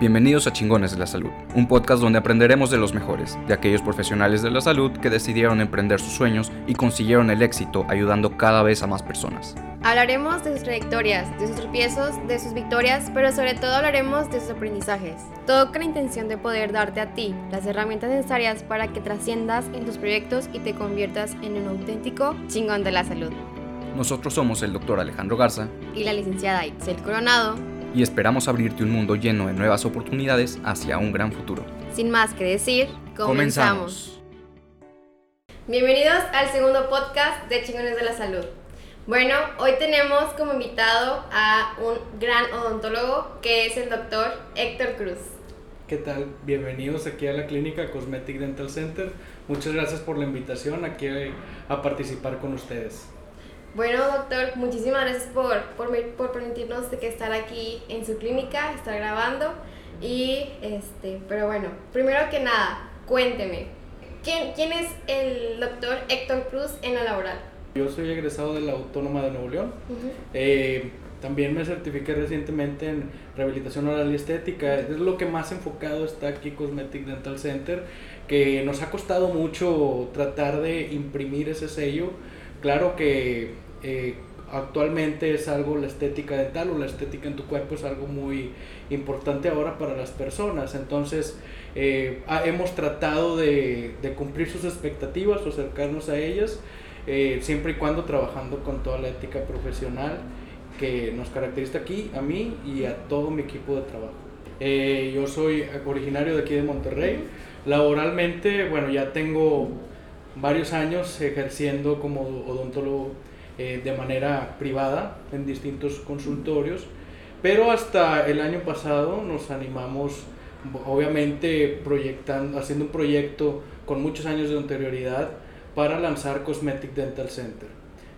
Bienvenidos a Chingones de la Salud, un podcast donde aprenderemos de los mejores, de aquellos profesionales de la salud que decidieron emprender sus sueños y consiguieron el éxito ayudando cada vez a más personas. Hablaremos de sus trayectorias, de sus tropiezos, de sus victorias, pero sobre todo hablaremos de sus aprendizajes. Todo con la intención de poder darte a ti las herramientas necesarias para que trasciendas en tus proyectos y te conviertas en un auténtico chingón de la salud. Nosotros somos el doctor Alejandro Garza y la licenciada Itzel Coronado y esperamos abrirte un mundo lleno de nuevas oportunidades hacia un gran futuro. Sin más que decir, comenzamos. Bienvenidos al segundo podcast de Chingones de la Salud. Bueno, hoy tenemos como invitado a un gran odontólogo que es el doctor Héctor Cruz. ¿Qué tal? Bienvenidos aquí a la clínica Cosmetic Dental Center. Muchas gracias por la invitación aquí a participar con ustedes. Bueno, doctor, muchísimas gracias por, por, por permitirnos de que estar aquí en su clínica, estar grabando. Y, este, pero bueno, primero que nada, cuénteme, ¿quién, quién es el doctor Héctor Cruz en la laboral? Yo soy egresado de la Autónoma de Nuevo León. Eh, también me certifiqué recientemente en rehabilitación oral y estética. Es lo que más enfocado está aquí Cosmetic Dental Center, que nos ha costado mucho tratar de imprimir ese sello Claro que eh, actualmente es algo la estética dental o la estética en tu cuerpo es algo muy importante ahora para las personas. Entonces eh, hemos tratado de, cumplir sus expectativas o acercarnos a ellas, eh, siempre y cuando trabajando con toda la ética profesional que nos caracteriza aquí, a mí y a todo mi equipo de trabajo. yo soy originario de aquí de Monterrey. Laboralmente, bueno, ya tengo varios años ejerciendo como odontólogo eh, de manera privada en distintos consultorios, pero hasta el año pasado nos animamos, obviamente proyectando, haciendo un proyecto con muchos años de anterioridad para lanzar Cosmetic Dental Center.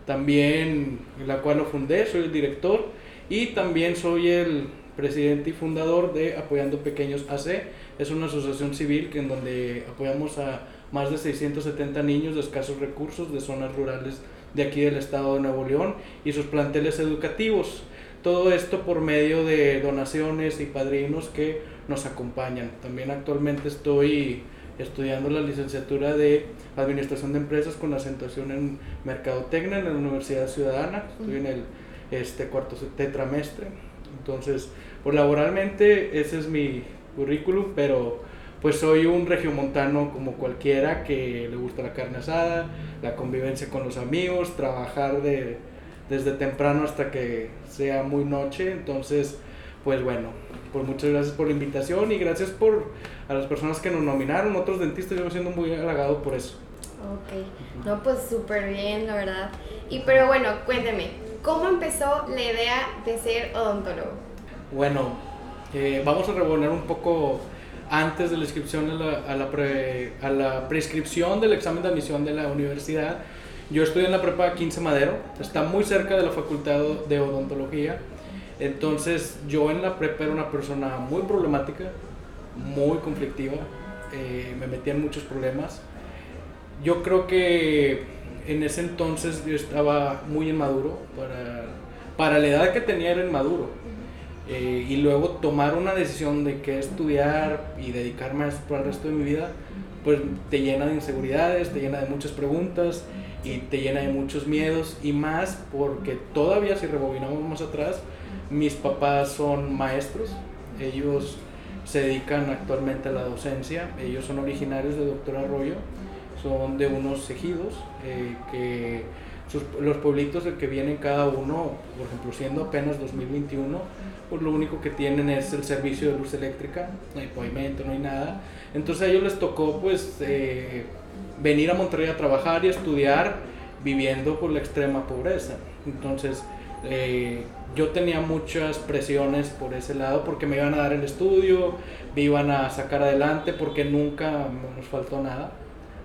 También, la cual lo fundé, soy el director y también soy el presidente y fundador de Apoyando Pequeños AC. Es una asociación civil que en donde apoyamos a más de 670 niños de escasos recursos de zonas rurales de aquí del estado de Nuevo León y sus planteles educativos. Todo esto por medio de donaciones y padrinos que nos acompañan. También actualmente estoy estudiando la licenciatura de Administración de Empresas con acentuación en Mercadotecnia en la Universidad Ciudadana. Estoy en el este, cuarto tetramestre. Entonces, pues laboralmente ese es mi currículum, pero pues soy un regiomontano como cualquiera que le gusta la carne asada, la convivencia con los amigos, trabajar de, desde temprano hasta que sea muy noche. Entonces, pues bueno, pues muchas gracias por la invitación y gracias por a las personas que nos nominaron, otros dentistas, yo me siento muy halagado por eso. Ok, no, pues súper bien, la verdad. Y pero bueno, cuénteme, ¿cómo empezó la idea de ser odontólogo? Bueno, eh, vamos a rebonar un poco antes de la inscripción a la, a la, a la prescripción del examen de admisión de la universidad. Yo estoy en la prepa 15 Madero, está muy cerca de la facultad de odontología. Entonces yo en la prepa era una persona muy problemática, muy conflictiva, eh, me metía en muchos problemas. Yo creo que en ese entonces yo estaba muy inmaduro, para, para la edad que tenía era inmaduro eh, y luego tomar una decisión de qué estudiar y dedicarme a eso por el resto de mi vida, pues te llena de inseguridades, te llena de muchas preguntas y te llena de muchos miedos. Y más porque todavía si rebobinamos más atrás, mis papás son maestros, ellos se dedican actualmente a la docencia, ellos son originarios de Doctor Arroyo, son de unos ejidos eh, que los pueblitos de que vienen cada uno, por ejemplo, siendo apenas 2021, pues lo único que tienen es el servicio de luz eléctrica, no hay pavimento, no hay nada. Entonces a ellos les tocó pues eh, venir a Monterrey a trabajar y estudiar viviendo por la extrema pobreza. Entonces eh, yo tenía muchas presiones por ese lado porque me iban a dar el estudio, me iban a sacar adelante porque nunca nos faltó nada.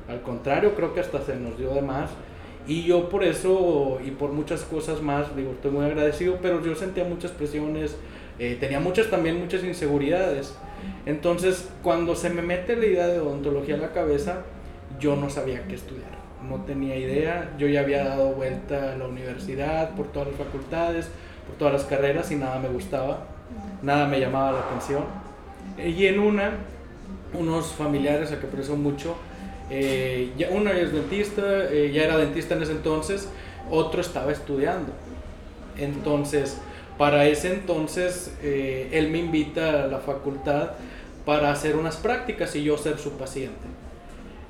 Al contrario, creo que hasta se nos dio de más. Y yo por eso y por muchas cosas más, digo, estoy muy agradecido, pero yo sentía muchas presiones, eh, tenía muchas también muchas inseguridades. Entonces, cuando se me mete la idea de odontología a la cabeza, yo no sabía qué estudiar, no tenía idea, yo ya había dado vuelta a la universidad, por todas las facultades, por todas las carreras y nada me gustaba, nada me llamaba la atención. Y en una, unos familiares a que aprecio mucho, eh, ya, uno es dentista, eh, ya era dentista en ese entonces, otro estaba estudiando. Entonces, para ese entonces, eh, él me invita a la facultad para hacer unas prácticas y yo ser su paciente.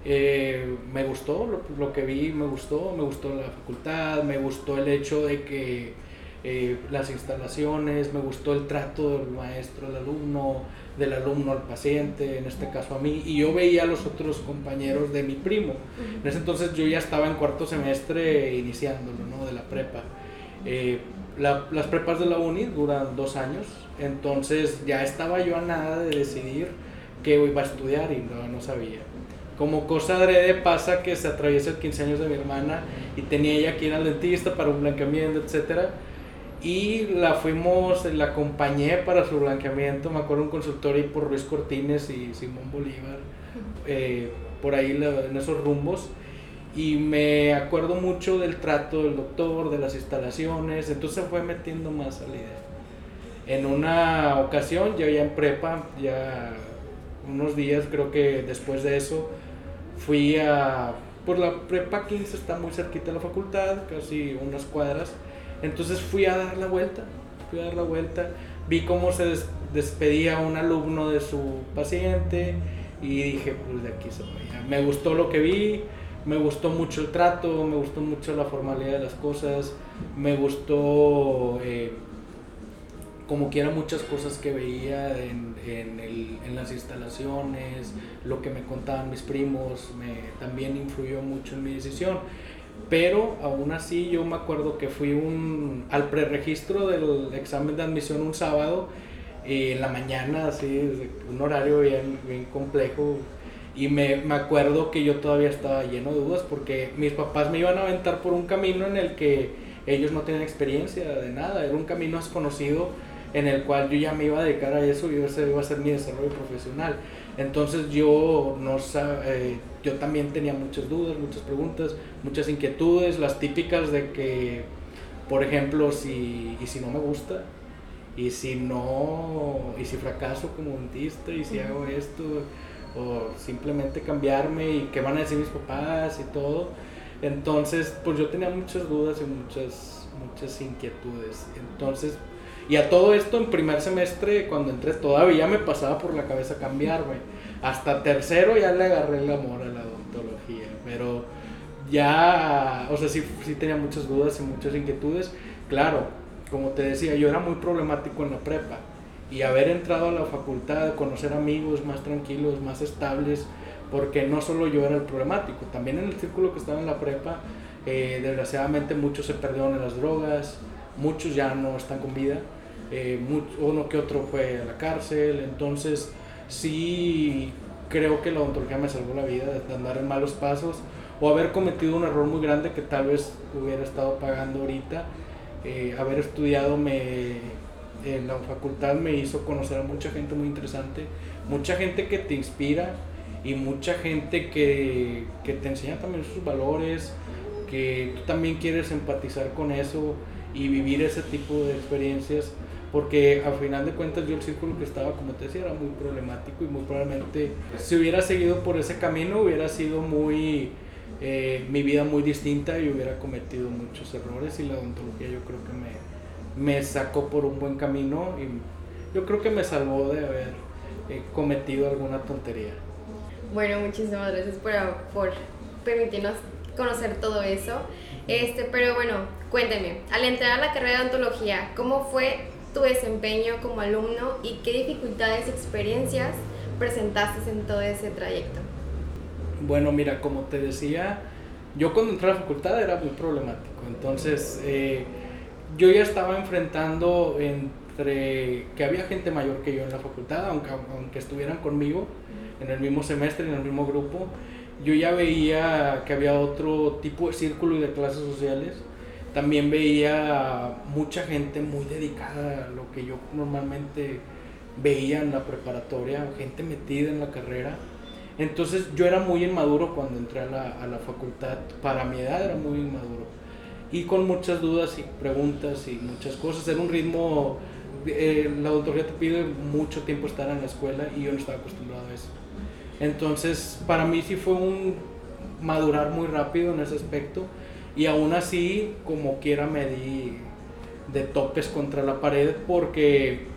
me gustó lo, lo, que vi, me gustó, me gustó la facultad, me gustó el hecho de que las instalaciones, me gustó el trato del maestro al alumno, del alumno al paciente, en este caso a mí, y yo veía a los otros compañeros de mi primo. En ese entonces yo ya estaba en cuarto semestre iniciándolo, ¿no? De la prepa. Eh, las prepas de la uni duran dos años, entonces ya estaba yo a nada de decidir qué iba a estudiar y no, no sabía. Como cosa adrede pasa que se atraviesa el 15 años de mi hermana y tenía ella que ir al dentista para un blanqueamiento, etcétera y la fuimos, la acompañé para su blanqueamiento, me acuerdo un consultorio por Ruiz Cortines y Simón Bolívar, eh, por ahí en esos rumbos, y me acuerdo mucho del trato del doctor, de las instalaciones, entonces fue metiendo más a la idea. En una ocasión, yo ya en prepa, ya unos días creo que después de eso, fui a, por la prepa 15 está muy cerquita de la facultad, casi unas cuadras, entonces fui a dar la vuelta, fui a dar la vuelta, vi cómo se despedía un alumno de su paciente y dije, pues de aquí vaya. Me gustó lo que vi, me gustó mucho el trato, me gustó mucho la formalidad de las cosas, me gustó eh, como quiera muchas cosas que veía en, en, las instalaciones, lo que me contaban mis primos, me, también influyó mucho en mi decisión pero aún así yo me acuerdo que fui un, al preregistro del examen de admisión un sábado y en la mañana, así, un horario bien, bien complejo. Y me, me, acuerdo que yo todavía estaba lleno de dudas porque mis papás me iban a aventar por un camino en el que ellos no tenían experiencia de nada, era un camino desconocido en el cual yo ya me iba a dedicar a eso y ese iba a ser mi desarrollo profesional. Entonces yo no eh, yo también tenía muchas dudas, muchas preguntas, muchas inquietudes, las típicas de que, por ejemplo, si, y si no me gusta, y si no, y si fracaso como dentista, y si hago esto, o simplemente cambiarme, y qué van a decir mis papás y todo. Entonces, pues yo tenía muchas dudas y muchas, muchas inquietudes. Entonces, y a todo esto en primer semestre, cuando entré, todavía me pasaba por la cabeza cambiarme. Hasta tercero ya le agarré el amor a la odontología. Pero ya, o sea, sí, sí tenía muchas dudas y muchas inquietudes. Claro, como te decía, yo era muy problemático en la prepa. Y haber entrado a la facultad, conocer amigos más tranquilos, más estables, porque no solo yo era el problemático, también en el círculo que estaba en la prepa, eh, desgraciadamente muchos se perdieron en las drogas, muchos ya no están con vida eh, uno que otro fue a la cárcel, entonces sí creo que la odontología me salvó la vida de andar en malos pasos o haber cometido un error muy grande que tal vez hubiera estado pagando ahorita. Eh, haber estudiado me, en la facultad me hizo conocer a mucha gente muy interesante, mucha gente que te inspira y mucha gente que, que te enseña también sus valores, que tú también quieres empatizar con eso y vivir ese tipo de experiencias porque al final de cuentas yo el círculo que estaba, como te decía, era muy problemático y muy probablemente si hubiera seguido por ese camino hubiera sido muy, eh, mi vida muy distinta y hubiera cometido muchos errores y la odontología yo creo que me, me sacó por un buen camino y yo creo que me salvó de haber eh, cometido alguna tontería. Bueno, muchísimas gracias por, por permitirnos conocer todo eso. Este, pero bueno, cuénteme, al entrar a la carrera de odontología, ¿cómo fue tu desempeño como alumno y qué dificultades y experiencias presentaste en todo ese trayecto? Bueno, mira, como te decía, yo cuando entré a la facultad era muy problemático. Entonces, eh, yo ya estaba enfrentando entre que había gente mayor que yo en la facultad, aunque, aunque estuvieran conmigo en el mismo semestre, en el mismo grupo, yo ya veía que había otro tipo de círculo y de clases sociales también veía mucha gente muy dedicada a lo que yo normalmente veía en la preparatoria, gente metida en la carrera. Entonces yo era muy inmaduro cuando entré a la, a la facultad, para mi edad era muy inmaduro. Y con muchas dudas y preguntas y muchas cosas, era un ritmo eh, la odontología te pide mucho tiempo estar en la escuela y yo no estaba acostumbrado a eso. Entonces, para mí sí fue un madurar muy rápido en ese aspecto y aún así, como quiera, me di de topes contra la pared porque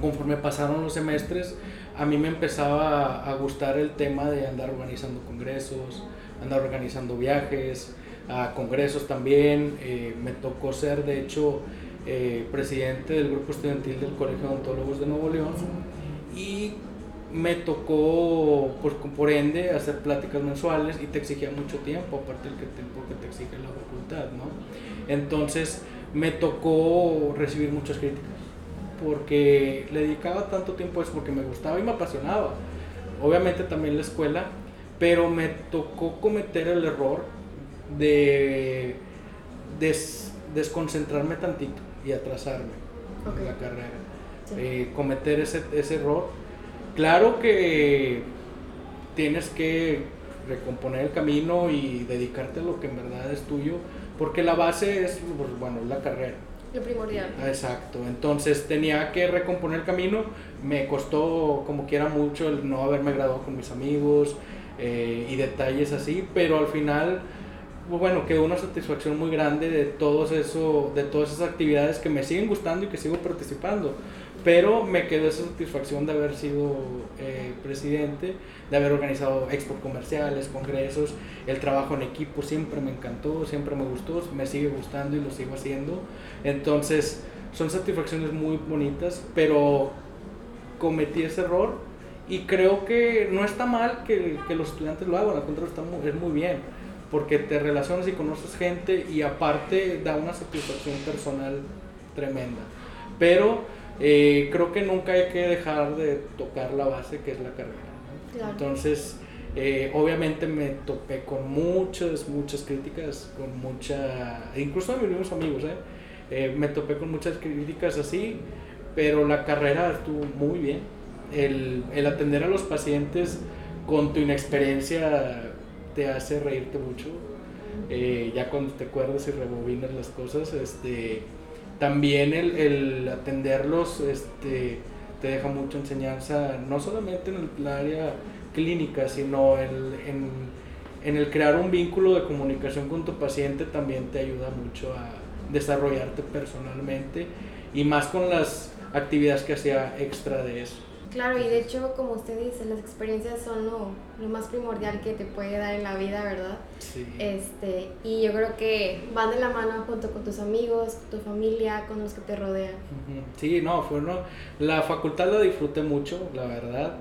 conforme pasaron los semestres, a mí me empezaba a gustar el tema de andar organizando congresos, andar organizando viajes, a congresos también. Eh, me tocó ser, de hecho, eh, presidente del grupo estudiantil del Colegio de Odontólogos de Nuevo León y me tocó, por, por ende, hacer pláticas mensuales y te exigía mucho tiempo, aparte del tiempo que te exige la facultad, ¿no? Entonces me tocó recibir muchas críticas porque le dedicaba tanto tiempo a eso porque me gustaba y me apasionaba. Obviamente también la escuela, pero me tocó cometer el error de desconcentrarme tantito y atrasarme en la carrera. Eh, cometer ese, ese error. Claro que tienes que recomponer el camino y dedicarte a lo que en verdad es tuyo, porque la base es, pues, bueno, la carrera. Lo primordial. Exacto, entonces tenía que recomponer el camino, me costó como quiera mucho el no haberme graduado con mis amigos eh, y detalles así, pero al final bueno, quedó una satisfacción muy grande de, todos eso, de todas esas actividades que me siguen gustando y que sigo participando. Pero me quedó esa satisfacción de haber sido eh, presidente, de haber organizado expos comerciales, congresos, el trabajo en equipo siempre me encantó, siempre me gustó, me sigue gustando y lo sigo haciendo. Entonces, son satisfacciones muy bonitas, pero cometí ese error y creo que no está mal que, que los estudiantes lo hagan, al contrario, está muy, es muy bien porque te relacionas y conoces gente y aparte da una satisfacción personal tremenda. Pero eh, creo que nunca hay que dejar de tocar la base que es la carrera. Entonces, eh, obviamente me topé con muchas, muchas críticas, con mucha, incluso a mis mismos amigos, ¿eh? me topé con muchas críticas así, pero la carrera estuvo muy bien. El, el atender a los pacientes con tu inexperiencia te hace reírte mucho. Eh, ya cuando te acuerdas y rebobinas las cosas, este, también el, el, atenderlos este, te deja mucha enseñanza, no solamente en el área clínica, sino en, en el crear un vínculo de comunicación con tu paciente también te ayuda mucho a desarrollarte personalmente y más con las actividades que hacía extra de eso. Claro, y de hecho, como usted dice, las experiencias son lo, lo, más primordial que te puede dar en la vida, ¿verdad? Sí. Este, y yo creo que van de la mano junto con tus amigos, tu familia, con los que te rodean. Sí, no, fue uno, la facultad la disfruté mucho, la verdad.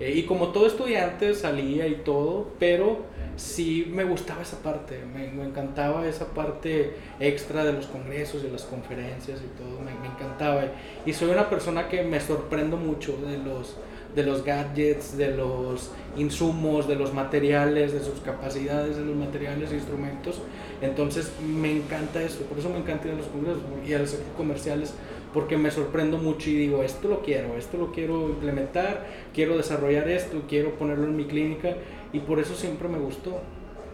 Eh, y como todo estudiante salía y todo, pero sí me gustaba esa parte, me, encantaba esa parte extra de los congresos, de las conferencias y todo, me, encantaba. Y soy una persona que me sorprendo mucho de los, de los gadgets, de los insumos, de los materiales, de sus capacidades, de los materiales e instrumentos. Entonces me encanta eso, por eso me encanta ir a los congresos y a los comerciales, porque me sorprendo mucho y digo, esto lo quiero, esto lo quiero implementar, quiero desarrollar esto, quiero ponerlo en mi clínica y por eso siempre me gustó.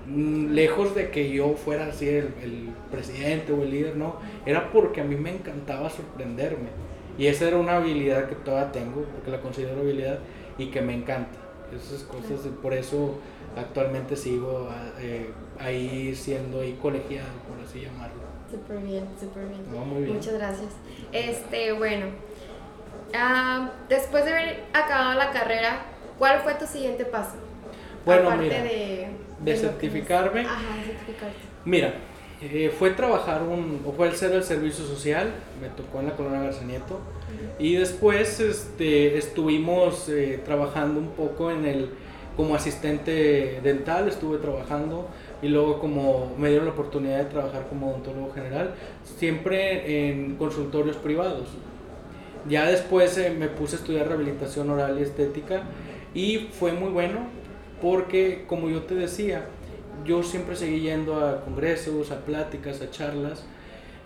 Mm, lejos de que yo fuera así el, presidente o el líder, no, era porque a mí me encantaba sorprenderme. Y esa era una habilidad que todavía tengo, porque la considero habilidad y que me encanta. Esas cosas, por eso actualmente sigo eh, ahí siendo ahí colegiado, por así llamarlo. Súper bien, súper bien. Muchas gracias. Este, bueno, ah, después de haber acabado la carrera, ¿cuál fue tu siguiente paso? Bueno, mira, de, certificarme. Ajá, certificarte. Mira, eh, fue trabajar un, o fue el ser el servicio social, me tocó en la colonia Garza Nieto, y después este, estuvimos eh, trabajando un poco en el, como asistente dental, estuve trabajando, y luego como me dieron la oportunidad de trabajar como odontólogo general, siempre en consultorios privados. Ya después eh, me puse a estudiar rehabilitación oral y estética, y fue muy bueno, porque como yo te decía, yo siempre seguí yendo a congresos, a pláticas, a charlas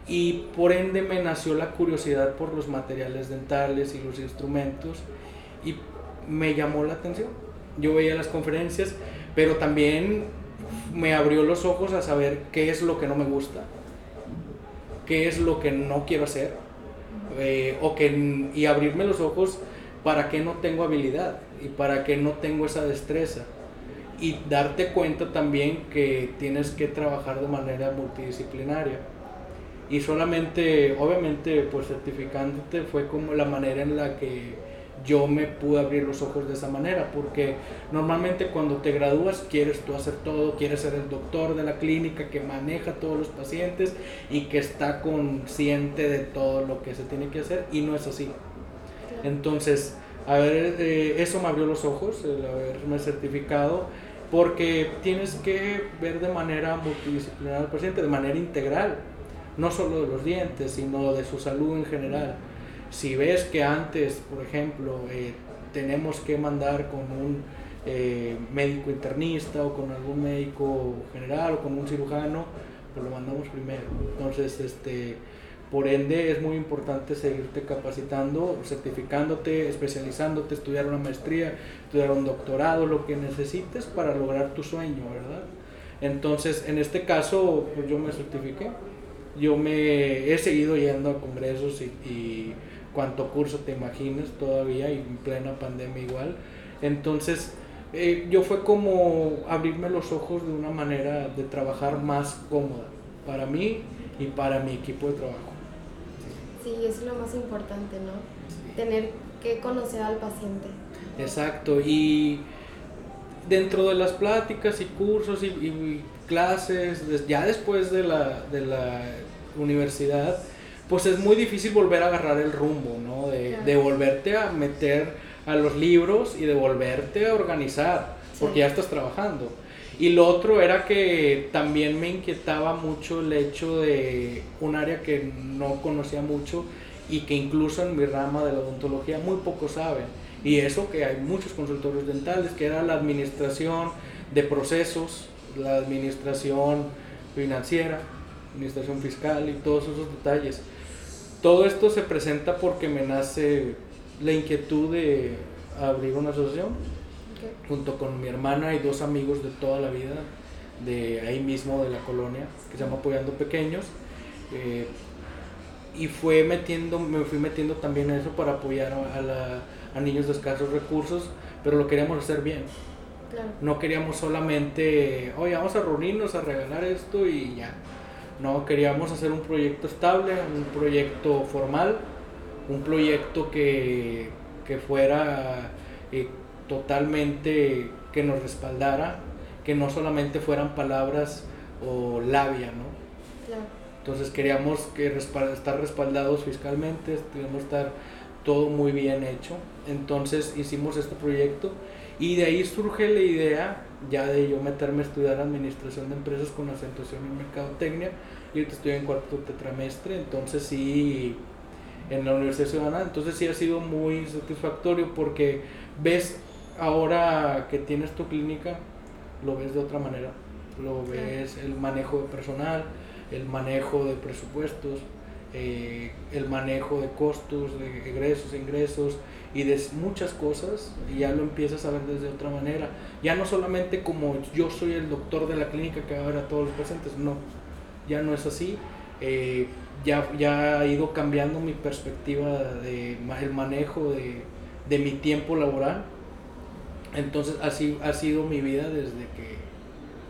y por ende me nació la curiosidad por los materiales dentales y los instrumentos y me llamó la atención. Yo veía las conferencias, pero también me abrió los ojos a saber qué es lo que no me gusta, qué es lo que no quiero hacer. eh, o que, y abrirme los ojos para que no tengo habilidad y para que no tengo esa destreza. Y darte cuenta también que tienes que trabajar de manera multidisciplinaria. Y solamente, obviamente, pues certificándote fue como la manera en la que yo me pude abrir los ojos de esa manera, porque normalmente cuando te gradúas quieres tú hacer todo, quieres ser el doctor de la clínica que maneja todos los pacientes y que está consciente de todo lo que se tiene que hacer y no es así. Entonces, a ver, eh, eso me abrió los ojos, el haberme certificado, porque tienes que ver de manera multidisciplinar al paciente, de manera integral, no solo de los dientes, sino de su salud en general. Si ves que antes, por ejemplo, eh, tenemos que mandar con un eh, médico internista o con algún médico general o con un cirujano, pues lo mandamos primero. Entonces, este, por ende, es muy importante seguirte capacitando, certificándote, especializándote, estudiar una maestría, estudiar un doctorado, lo que necesites para lograr tu sueño, ¿verdad? Entonces, en este caso, pues yo me certifiqué. Yo me he seguido yendo a congresos y cuánto curso te imagines todavía y en plena pandemia igual. Entonces, eh, yo fue como abrirme los ojos de una manera de trabajar más cómoda para mí y para mi equipo de trabajo. Sí, eso es lo más importante, ¿no? Tener que conocer al paciente. Exacto, y dentro de las pláticas y cursos y, y clases, ya después de la, de la universidad, pues es muy difícil volver a agarrar el rumbo, ¿no? De, volverte a meter a los libros y de volverte a organizar, porque ya estás trabajando. Y lo otro era que también me inquietaba mucho el hecho de un área que no conocía mucho y que incluso en mi rama de la odontología muy pocos saben. Y eso que hay muchos consultores dentales, que era la administración de procesos, la administración financiera, administración fiscal y todos esos detalles todo esto se presenta porque me nace la inquietud de abrir una asociación junto con mi hermana y dos amigos de toda la vida de ahí mismo de la colonia que se llama Apoyando Pequeños. Eh, y fue metiendo me fui metiendo también a eso para apoyar a, a niños de escasos recursos pero lo queríamos hacer bien. No queríamos solamente oye vamos a reunirnos a regalar esto y ya no, queríamos hacer un proyecto estable, un proyecto formal, un proyecto que, fuera eh, totalmente, que nos respaldara, que no solamente fueran palabras o labia, ¿no? Entonces queríamos que estar respaldados fiscalmente, queríamos estar todo muy bien hecho. Entonces hicimos este proyecto y de ahí surge la idea ya de yo meterme a estudiar administración de empresas con acentuación en mercadotecnia. Y ahorita estoy en cuarto tetramestre, entonces sí, en la Universidad Ciudadana, entonces sí ha sido muy satisfactorio porque ves ahora que tienes tu clínica, lo ves de otra manera. Lo ves el manejo de personal, el manejo de presupuestos, eh, el manejo de costos, de egresos, ingresos y de muchas cosas y ya lo empiezas a ver desde otra manera. Ya no solamente como yo soy el doctor de la clínica que va a ver a todos los pacientes, no, ya no es así. Eh, ya, ya ha ido cambiando mi perspectiva de el manejo de, de mi tiempo laboral. Entonces así ha sido mi vida desde que,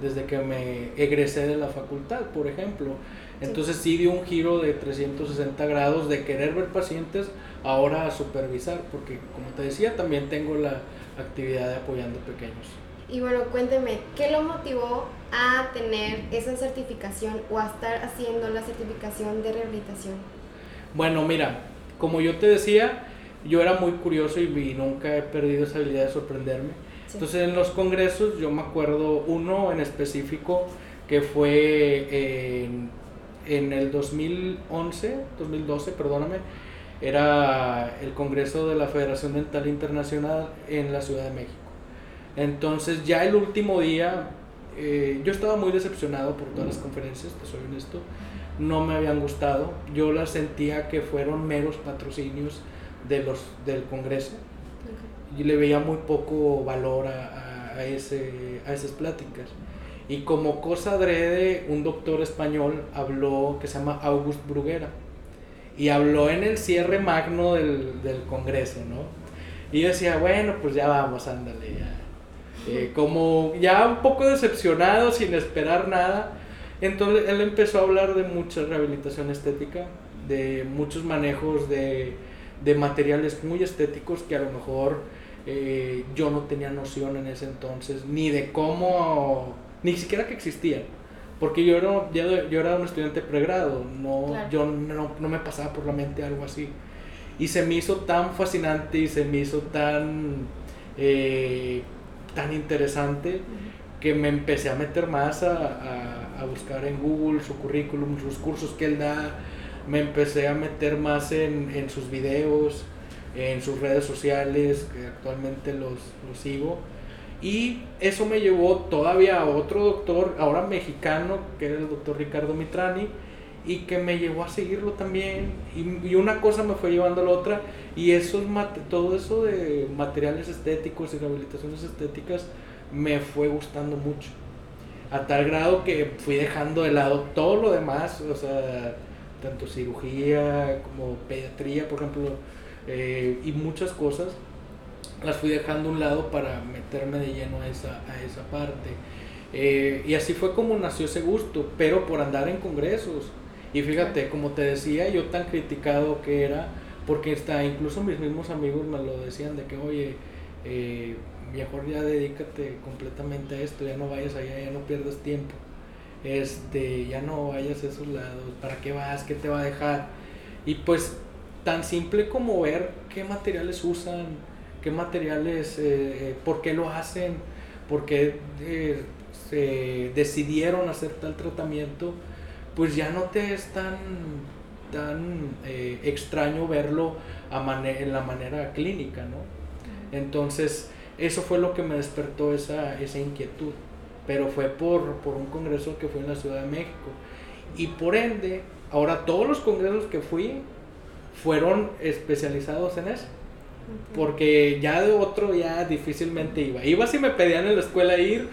desde que me egresé de la facultad, por ejemplo. Entonces sí dio un giro de 360 grados de querer ver pacientes ahora a supervisar, porque como te decía, también tengo la actividad de apoyando pequeños. Y bueno, cuénteme, ¿qué lo motivó a tener esa certificación o a estar haciendo la certificación de rehabilitación? Bueno, mira, como yo te decía, yo era muy curioso y, nunca he perdido esa habilidad de sorprenderme. Entonces en los congresos yo me acuerdo uno en específico que fue en en el 2011, 2012, perdóname, era el Congreso de la Federación Dental Internacional en la Ciudad de México. Entonces ya el último día, eh, yo estaba muy decepcionado por todas las conferencias, te soy honesto, no me habían gustado, yo las sentía que fueron meros patrocinios de los, del Congreso y le veía muy poco valor a, a, ese, a esas pláticas. Y como cosa adrede, un doctor español habló que se llama August Bruguera. y habló en el cierre magno del, del Congreso, ¿no? Y yo decía, bueno, pues ya vamos, ándale, ya. Eh, como ya un poco decepcionado, sin esperar nada. Entonces él empezó a hablar de mucha rehabilitación estética, de muchos manejos de, de materiales muy estéticos que a lo mejor eh, yo no tenía noción en ese entonces, ni de cómo, ni siquiera que existían. Porque yo era, yo era un estudiante pregrado, no, yo no, no, me pasaba por la mente algo así. Y se me hizo tan fascinante y se me hizo tan, eh, tan interesante que me empecé a meter más a, a, a, buscar en Google su currículum, sus cursos que él da. Me empecé a meter más en, en sus videos, en sus redes sociales, que actualmente los, los sigo y eso me llevó todavía a otro doctor, ahora mexicano, que era el doctor Ricardo Mitrani, y que me llevó a seguirlo también. Y, una cosa me fue llevando a la otra. Y eso, todo eso de materiales estéticos y rehabilitaciones estéticas me fue gustando mucho. A tal grado que fui dejando de lado todo lo demás, o sea, tanto cirugía como pediatría, por ejemplo, eh, y muchas cosas las fui dejando a un lado para meterme de lleno a esa, a esa parte. Eh, y así fue como nació ese gusto, pero por andar en congresos. Y fíjate, como te decía, yo tan criticado que era, porque está, incluso mis mismos amigos me lo decían de que, oye, eh, mejor ya dedícate completamente a esto, ya no vayas allá, ya no pierdas tiempo. Este, ya no vayas a esos lados, ¿para qué vas? ¿Qué te va a dejar? Y pues tan simple como ver qué materiales usan, qué materiales, eh, eh, por qué lo hacen, por qué eh, se decidieron hacer tal tratamiento, pues ya no te es tan, tan extraño verlo a en la manera clínica, ¿no? Entonces, eso fue lo que me despertó esa, esa inquietud, pero fue por, por un congreso que fue en la Ciudad de México. Y por ende, ahora todos los congresos que fui fueron especializados en eso porque ya de otro ya difícilmente iba. Iba si me pedían en la escuela ir,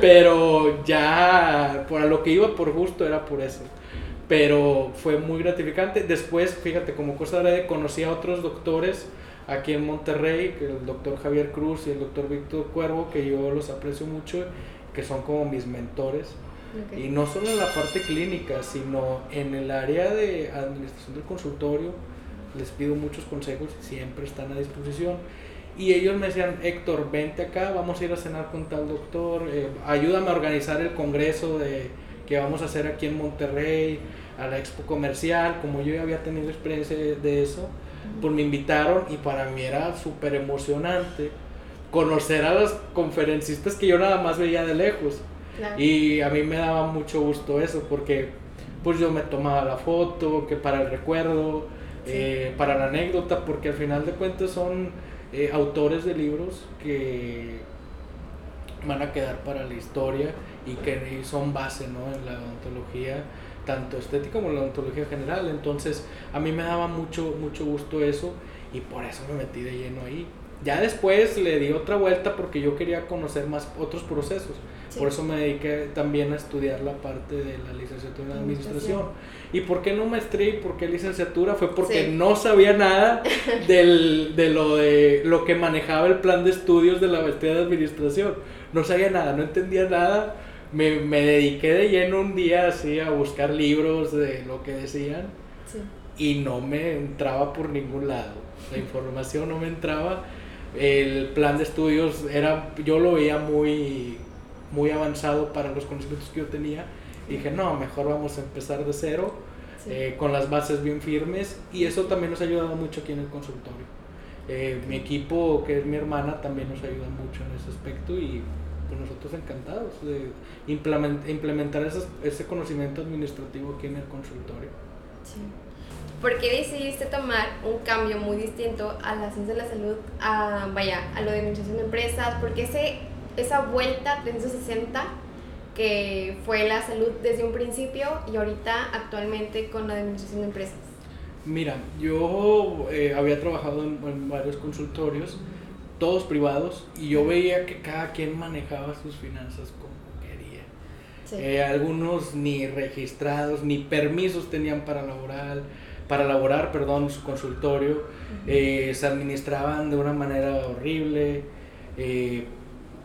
pero ya por lo que iba por gusto era por eso. Pero fue muy gratificante. Después, fíjate, como cosa de conocí a otros doctores aquí en Monterrey, el doctor Javier Cruz y el doctor Víctor Cuervo, que yo los aprecio mucho, que son como mis mentores. Y no solo en la parte clínica, sino en el área de administración del consultorio les pido muchos consejos, siempre están a disposición. Y ellos me decían, Héctor, vente acá, vamos a ir a cenar con tal doctor, eh, ayúdame a organizar el congreso de, que vamos a hacer aquí en Monterrey, a la expo comercial, como yo ya había tenido experiencia de, eso, pues me invitaron y para mí era súper emocionante conocer a los conferencistas que yo nada más veía de lejos. Y a mí me daba mucho gusto eso, porque pues yo me tomaba la foto, que para el recuerdo, eh, para la anécdota, porque al final de cuentas son eh, autores de libros que van a quedar para la historia y que son base ¿no? en la odontología, tanto estética como la odontología general. Entonces, a mí me daba mucho, mucho gusto eso y por eso me metí de lleno ahí. Ya después le di otra vuelta porque yo quería conocer más otros procesos. Por eso me dediqué también a estudiar la parte de la licenciatura en administración. ¿Y por qué no maestría y por qué licenciatura? Fue porque no sabía nada del, de, lo de lo que manejaba el plan de estudios de la maestría de administración. No sabía nada, no entendía nada. Me, me dediqué de lleno un día así a buscar libros de lo que decían y no me entraba por ningún lado. La información no me entraba. El plan de estudios era, yo lo veía muy muy avanzado para los conocimientos que yo tenía. Y dije, no, mejor vamos a empezar de cero, eh, con las bases bien firmes. Y eso también nos ha ayudado mucho aquí en el consultorio. Eh, mi equipo, que es mi hermana, también nos ayuda mucho en ese aspecto y pues nosotros encantados de implementar ese conocimiento administrativo aquí en el consultorio. Sí. ¿Por qué decidiste tomar un cambio muy distinto a la ciencia de la salud, a, vaya, a lo de administración de empresas? Porque ese esa vuelta 360 que fue la salud desde un principio y ahorita actualmente con la administración de empresas? Mira, yo eh, había trabajado en, varios consultorios, todos privados, y yo veía que cada quien manejaba sus finanzas como quería. Eh, algunos ni registrados, ni permisos tenían para laboral, para elaborar, perdón, su consultorio, eh, se administraban de una manera horrible, eh,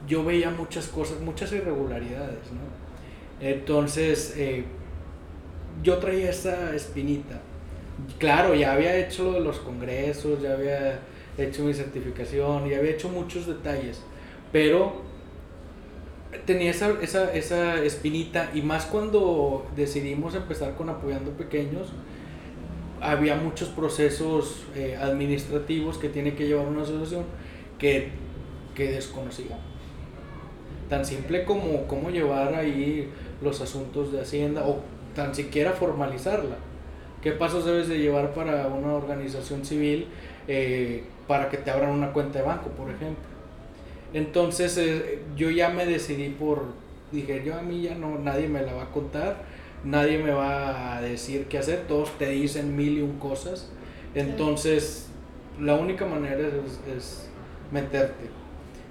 yo veía muchas cosas, muchas irregularidades, ¿no? Entonces, eh, yo traía esa espinita. Claro, ya había hecho los congresos, ya había hecho mi certificación, ya había hecho muchos detalles, pero tenía esa, esa, esa espinita y más cuando decidimos empezar con apoyando pequeños, había muchos procesos eh, administrativos que tiene que llevar una asociación que, que desconocía. Tan simple como cómo llevar ahí los asuntos de Hacienda o tan siquiera formalizarla. ¿Qué pasos debes de llevar para una organización civil eh, para que te abran una cuenta de banco, por ejemplo? Entonces eh, yo ya me decidí por, dije, yo a mí ya no, nadie me la va a contar, nadie me va a decir qué hacer, todos te dicen mil y un cosas. Entonces la única manera es, es meterte.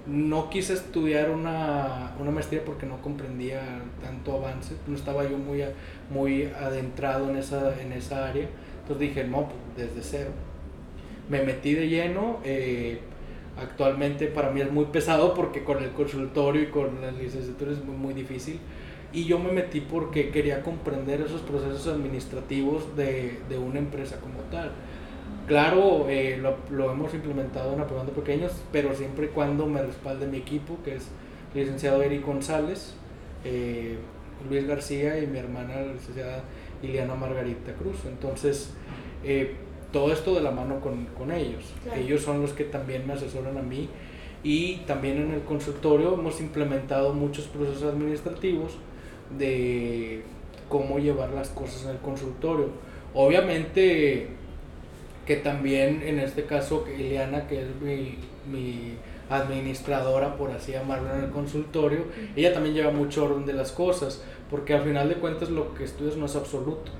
No quise estudiar una, una, maestría porque no comprendía tanto avance, no estaba yo muy, muy adentrado en esa, en esa área. Entonces dije, no, pues, desde cero. Me metí de lleno. Eh, actualmente para mí es muy pesado porque con el consultorio y con la licenciatura es muy, muy difícil. Y yo me metí porque quería comprender esos procesos administrativos de, de una empresa como tal. Claro, eh, lo, lo, hemos implementado en Apoyando Pequeños, pero siempre y cuando me respalde mi equipo, que es el licenciado Eric González, eh, Luis García y mi hermana, la licenciada Iliana Margarita Cruz. Entonces, eh, todo esto de la mano con, con ellos. Claro. Ellos son los que también me asesoran a mí y también en el consultorio hemos implementado muchos procesos administrativos de cómo llevar las cosas en el consultorio. Obviamente que también en este caso Ileana, que es mi, mi administradora, por así llamarlo, en el consultorio, ella también lleva mucho orden de las cosas, porque al final de cuentas lo que estudias no es absoluto.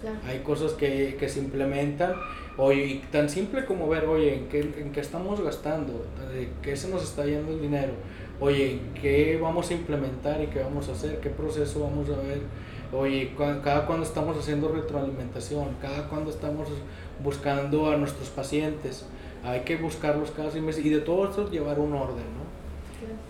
Claro. Hay cosas que, que, se implementan, oye, tan simple como ver, oye, ¿en qué, en qué estamos gastando? ¿De qué se nos está yendo el dinero? Oye, ¿qué vamos a implementar y qué vamos a hacer? ¿Qué proceso vamos a ver? Oye, cada cuando estamos haciendo retroalimentación, cada cuando estamos buscando a nuestros pacientes, hay que buscarlos cada seis meses y de todo esto llevar un orden, ¿no?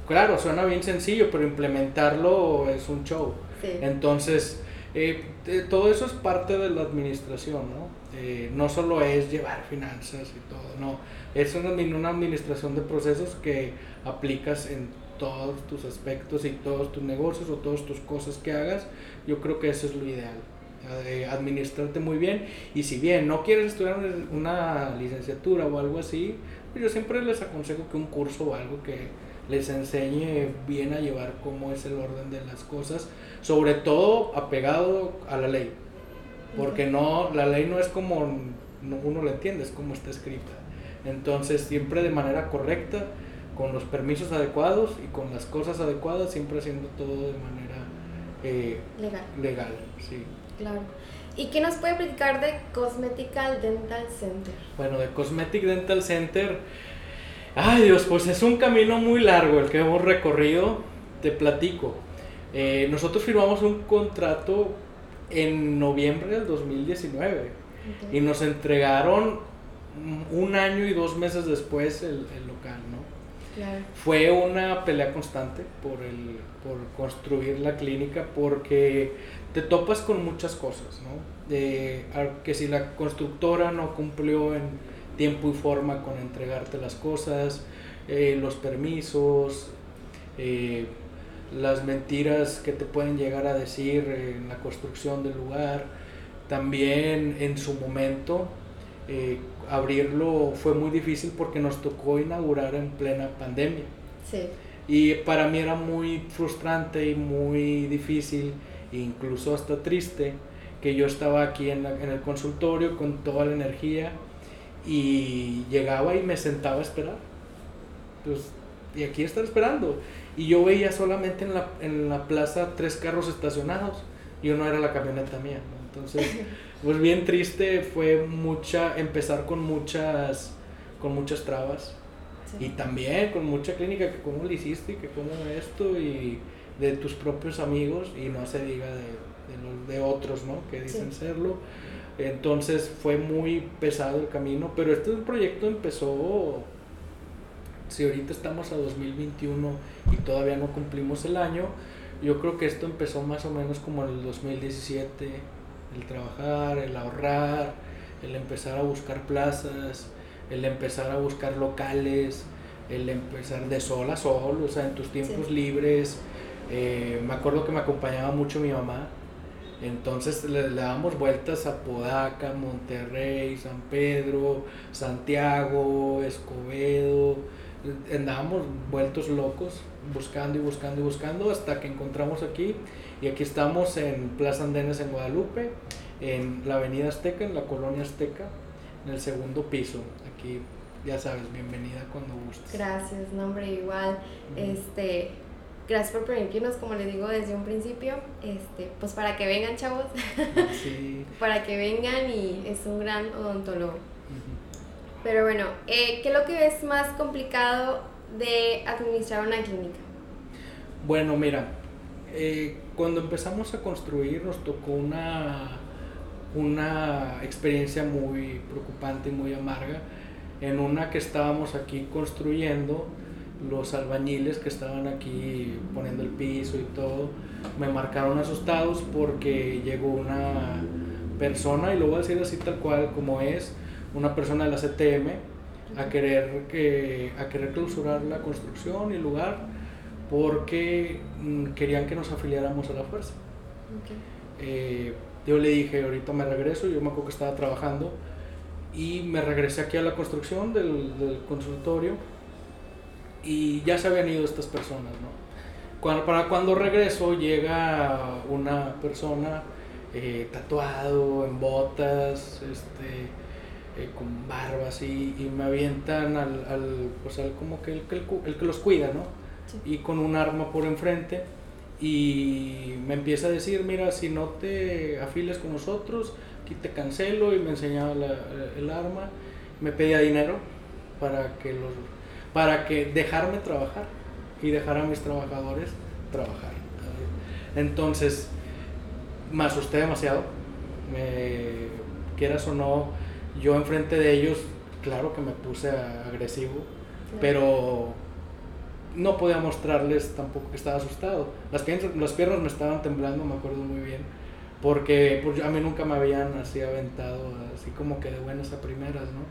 Claro, claro suena bien sencillo, pero implementarlo es un show. Sí. Entonces, eh, todo eso es parte de la administración, ¿no? Eh, no solo es llevar finanzas y todo, no. Es una, una administración de procesos que aplicas en todos tus aspectos y todos tus negocios o todas tus cosas que hagas. Yo creo que eso es lo ideal. Eh, administrarte muy bien y si bien no quieres estudiar una licenciatura o algo así, pues yo siempre les aconsejo que un curso o algo que les enseñe bien a llevar cómo es el orden de las cosas, sobre todo apegado a la ley, porque no, la ley no es como uno la entiende, es como está escrita. Entonces siempre de manera correcta, con los permisos adecuados y con las cosas adecuadas, siempre haciendo todo de manera eh, legal. legal sí. Claro. ¿Y qué nos puede platicar de Cosmetical Dental Center? Bueno, de Cosmetic Dental Center, ay Dios, pues es un camino muy largo el que hemos recorrido, te platico. Eh, nosotros firmamos un contrato en noviembre del 2019 okay. y nos entregaron un año y dos meses después el, el local, ¿no? Claro. Fue una pelea constante por, el, por construir la clínica porque te topas con muchas cosas, ¿no? De, que si la constructora no cumplió en tiempo y forma con entregarte las cosas, eh, los permisos, eh, las mentiras que te pueden llegar a decir en la construcción del lugar. También en su momento eh, abrirlo fue muy difícil porque nos tocó inaugurar en plena pandemia. Sí. Y para mí era muy frustrante y muy difícil, incluso hasta triste, que yo estaba aquí en, la, en el consultorio con toda la energía y llegaba y me sentaba a esperar. Pues, y aquí estar esperando. Y yo veía solamente en la, en la plaza tres carros estacionados y uno era la camioneta mía. ¿no? Entonces, pues bien triste fue mucha, empezar con muchas, con muchas trabas. Sí. Y también con mucha clínica, que cómo lo hiciste, que cómo esto, y de tus propios amigos, y no se diga de, de, los, de otros, ¿no? Que dicen sí. serlo. Entonces fue muy pesado el camino, pero este proyecto empezó, si ahorita estamos a 2021 y todavía no cumplimos el año, yo creo que esto empezó más o menos como en el 2017, el trabajar, el ahorrar, el empezar a buscar plazas, el empezar a buscar locales, el empezar de sol a sol, o sea, en tus tiempos libres. Eh, me acuerdo que me acompañaba mucho mi mamá entonces le, damos vueltas a Podaca, Monterrey, San Pedro, Santiago, Escobedo. Andábamos vueltos locos, buscando y buscando y buscando hasta que encontramos aquí. Y aquí estamos en Plaza Andenes en Guadalupe, en la Avenida Azteca, en la Colonia Azteca, en el segundo piso. Aquí, ya sabes, bienvenida cuando gustes. Gracias, nombre igual. Este, gracias por permitirnos, como les digo desde un principio, este, pues para que vengan chavos, para que vengan y es un gran odontólogo. Pero bueno, eh, ¿qué es lo que es más complicado de administrar una clínica? Bueno, mira, eh, cuando empezamos a construir nos tocó una, una experiencia muy preocupante y muy amarga en una que estábamos aquí construyendo los albañiles que estaban aquí poniendo el piso y todo me marcaron asustados porque llegó una persona, y lo voy a decir así tal cual como es, una persona de la CTM a querer, que, a querer clausurar la construcción y el lugar porque mm, querían que nos afiliáramos a la fuerza. Eh, yo le dije, ahorita me regreso, yo me acuerdo que estaba trabajando y me regresé aquí a la construcción del, del consultorio y ya se habían ido estas personas, ¿no? Cuando, para cuando regreso llega una persona eh, tatuado, en botas, este, eh, con barbas y, y, me avientan al, al, pues al como que el, el, el, que los cuida, ¿no? Y con un arma por enfrente y me empieza a decir, mira, si no te afiles con nosotros, aquí te cancelo y me enseñaba la, el arma, me pedía dinero para que los para que dejarme trabajar y dejar a mis trabajadores trabajar. Entonces, me asusté demasiado, me, quieras o no, yo enfrente de ellos, claro que me puse agresivo, pero no podía mostrarles tampoco que estaba asustado. Las piernas, las piernas me estaban temblando, me acuerdo muy bien, porque pues, a mí nunca me habían así aventado, así como que de buenas a primeras, ¿no?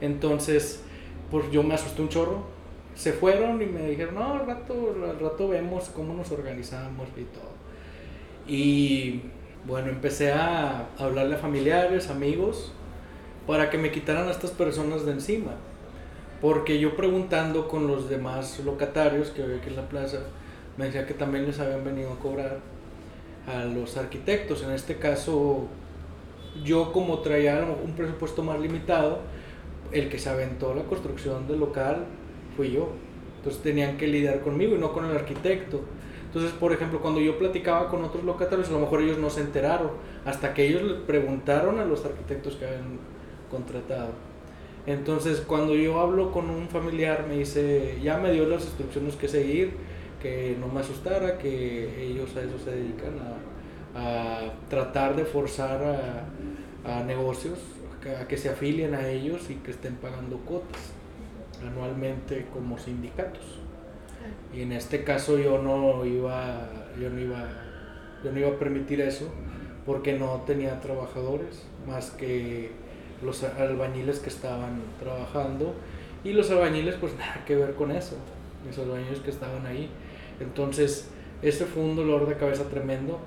Entonces, pues yo me asusté un chorro. Se fueron y me dijeron, no, al rato, al rato vemos cómo nos organizamos y todo. Y bueno, empecé a hablarle a familiares, amigos, para que me quitaran a estas personas de encima. Porque yo preguntando con los demás locatarios que había aquí en la plaza, me decía que también les habían venido a cobrar a los arquitectos. En este caso, yo como traía un presupuesto más limitado, el que se aventó la construcción del local fui yo. Entonces tenían que lidiar conmigo y no con el arquitecto. Entonces, por ejemplo, cuando yo platicaba con otros locatarios, a lo mejor ellos no se enteraron, hasta que ellos le preguntaron a los arquitectos que habían contratado. Entonces, cuando yo hablo con un familiar, me dice, ya me dio las instrucciones que seguir, que no me asustara, que ellos a eso se dedican, a, tratar de forzar a negocios a que se afilien a ellos y que estén pagando cuotas anualmente como sindicatos. Y en este caso yo no iba, yo no iba, yo no iba a permitir eso porque no tenía trabajadores más que los albañiles que estaban trabajando y los albañiles pues nada que ver con eso, los albañiles que estaban ahí. Entonces ese fue un dolor de cabeza tremendo.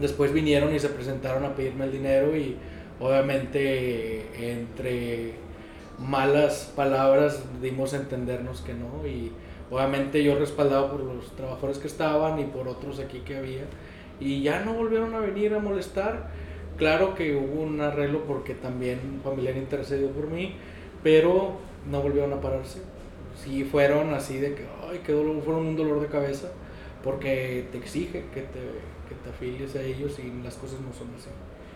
Después vinieron y se presentaron a pedirme el dinero y obviamente entre malas palabras dimos a entendernos que no y obviamente yo respaldado por los trabajadores que estaban y por otros aquí que había y ya no volvieron a venir a molestar. Claro que hubo un arreglo porque también un familiar intercedió por mí pero no volvieron a pararse. Sí fueron así de que ay qué dolor fueron un dolor de cabeza porque te exige que te, que te afilies a ellos y las cosas no son así